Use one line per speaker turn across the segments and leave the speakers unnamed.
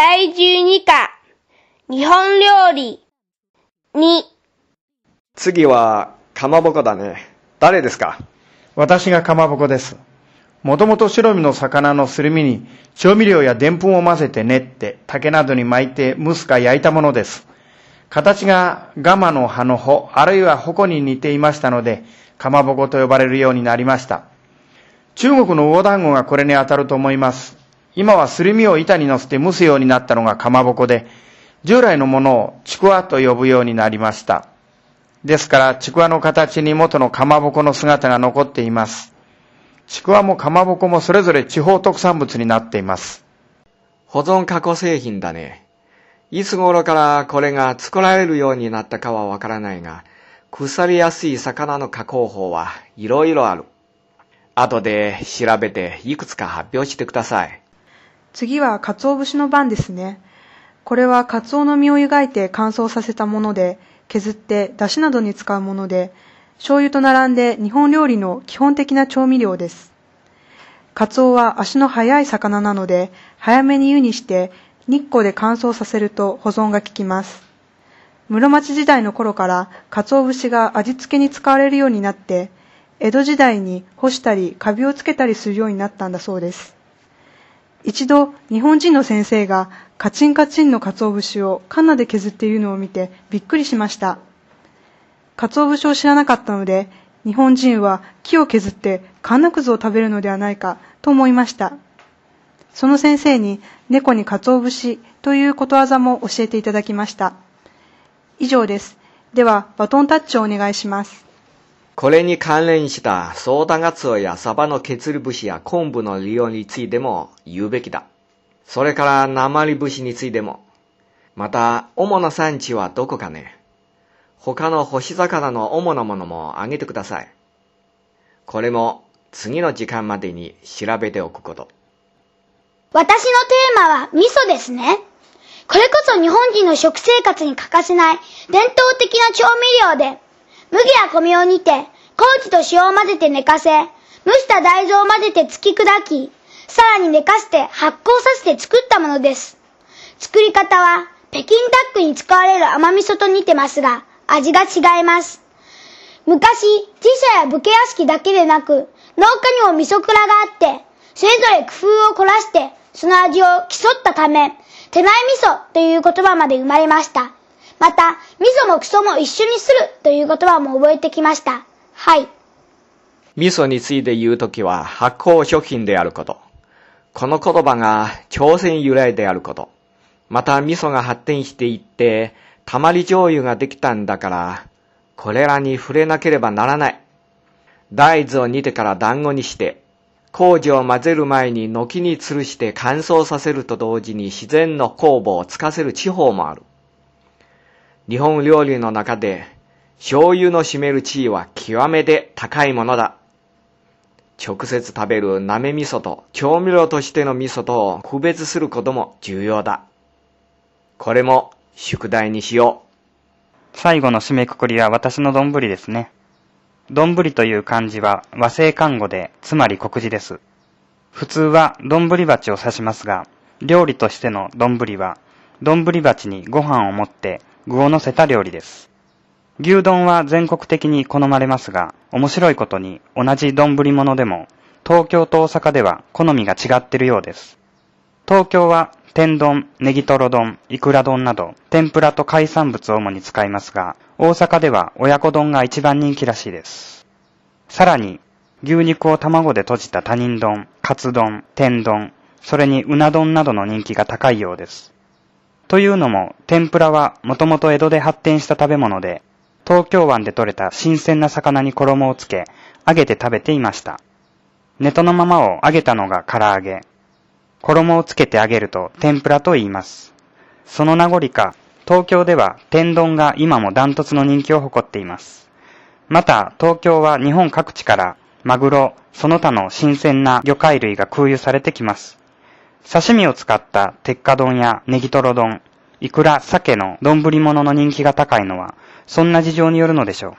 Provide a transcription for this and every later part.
第12課、日本料理、2、
次は、かまぼこだね。誰ですか？
私がかまぼこです。もともと白身の魚のすり身に調味料やでんぷんを混ぜて練って竹などに巻いて蒸すか焼いたものです。形がガマの葉の穂、あるいは矛に似ていましたので、かまぼこと呼ばれるようになりました。中国の魚団子がこれに当たると思います。今はすり身を板に乗せて蒸すようになったのがかまぼこで、従来のものをちくわと呼ぶようになりました。ですから、ちくわの形に元のかまぼこの姿が残っています。ちくわもかまぼこもそれぞれ地方特産物になっています。
保存加工製品だね。いつ頃からこれが作られるようになったかはわからないが、腐りやすい魚の加工法はいろいろある。後で調べていくつか発表してください。
次は鰹節の番ですね。これは鰹の身を湯がいて乾燥させたもので、削って出汁などに使うもので、醤油と並んで日本料理の基本的な調味料です。鰹は足の速い魚なので、早めに湯にして日光で乾燥させると保存が効きます。室町時代の頃から鰹節が味付けに使われるようになって、江戸時代に干したりカビをつけたりするようになったんだそうです。一度日本人の先生がカチンカチンの鰹節をカナで削っているのを見てびっくりしました。鰹節を知らなかったので、日本人は木を削ってカンナくずを食べるのではないかと思いました。その先生に猫に鰹節ということわざも教えていただきました。以上です。では、バトンタッチをお願いします。
これに関連したソーダガツオやサバの削り節や昆布の利用についても言うべきだ。それから鉛節についても。また、主な産地はどこかね。他の干し魚の主なものもあげてください。これも次の時間までに調べておくこと。
私のテーマは味噌ですね。これこそ日本人の食生活に欠かせない伝統的な調味料で、麦や米を煮て、麹と塩を混ぜて寝かせ、蒸した大豆を混ぜて突き砕き、さらに寝かして発酵させて作ったものです。作り方は、北京ダックに使われる甘味噌と似てますが、味が違います。昔、自社や武家屋敷だけでなく、農家にも味噌蔵があって、それぞれ工夫を凝らして、その味を競ったため、手前味噌という言葉まで生まれました。また、味噌もクソも一緒にするという言葉も覚えてきました。はい。
味噌について言うときは発酵食品であること。この言葉が朝鮮由来であること。また味噌が発展していって、たまり醤油ができたんだから、これらに触れなければならない。大豆を煮てから団子にして、麹を混ぜる前に軒に吊るして乾燥させると同時に自然の酵母をつかせる地方もある。日本料理の中で、醤油の占める地位は極めて高いものだ。直接食べるなめ味噌と調味料としての味噌とを区別することも重要だ。これも宿題にしよう
最後の締めくくりは私の丼ですね。丼という漢字は和製漢語で、つまり国字です。普通は丼鉢を指しますが、料理としての丼は、丼鉢にご飯を持って具を乗せた料理です。牛丼は全国的に好まれますが、面白いことに同じ丼物でも、東京と大阪では好みが違っているようです。東京は天丼、ネギトロ丼、イクラ丼など、天ぷらと海産物を主に使いますが、大阪では親子丼が一番人気らしいです。さらに、牛肉を卵で閉じた他人丼、カツ丼、天丼、それにうな丼などの人気が高いようです。というのも、天ぷらはもともと江戸で発展した食べ物で、東京湾で採れた新鮮な魚に衣をつけ、揚げて食べていました。ネトのままを揚げたのが唐揚げ。衣をつけて揚げると天ぷらと言います。その名残か、東京では天丼が今もダントツの人気を誇っています。また、東京は日本各地からマグロ、その他の新鮮な魚介類が空輸されてきます。刺身を使った鉄火丼やネギトロ丼、イクラ、鮭の丼物の人気が高いのは、そんな事情によるのでしょう。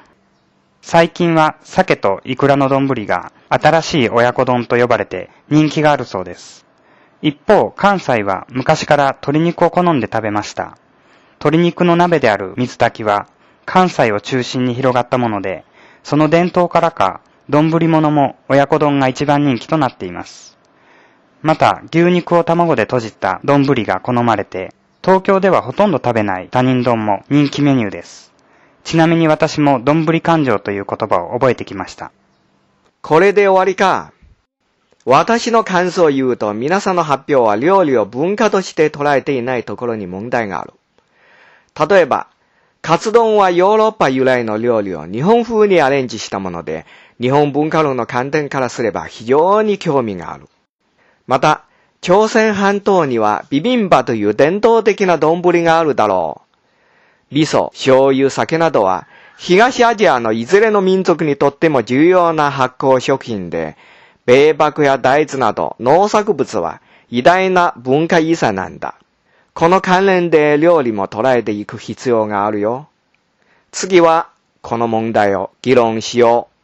最近は鮭とイクラの丼が新しい親子丼と呼ばれて人気があるそうです。一方、関西は昔から鶏肉を好んで食べました。鶏肉の鍋である水炊きは、関西を中心に広がったもので、その伝統からか、丼物も親子丼が一番人気となっています。また、牛肉を卵で閉じた丼が好まれて、東京ではほとんど食べない他人丼も人気メニューです。ちなみに私も丼勘定という言葉を覚えてきました。
これで終わりか。私の感想を言うと、皆さんの発表は料理を文化として捉えていないところに問題がある。例えば、カツ丼はヨーロッパ由来の料理を日本風にアレンジしたもので、日本文化論の観点からすれば非常に興味がある。また、朝鮮半島にはビビンバという伝統的な丼があるだろう。味噌、醤油、酒などは、東アジアのいずれの民族にとっても重要な発酵食品で、米麦や大豆など農作物は偉大な文化遺産なんだ。この関連で料理も捉えていく必要があるよ。次は、この問題を議論しよう。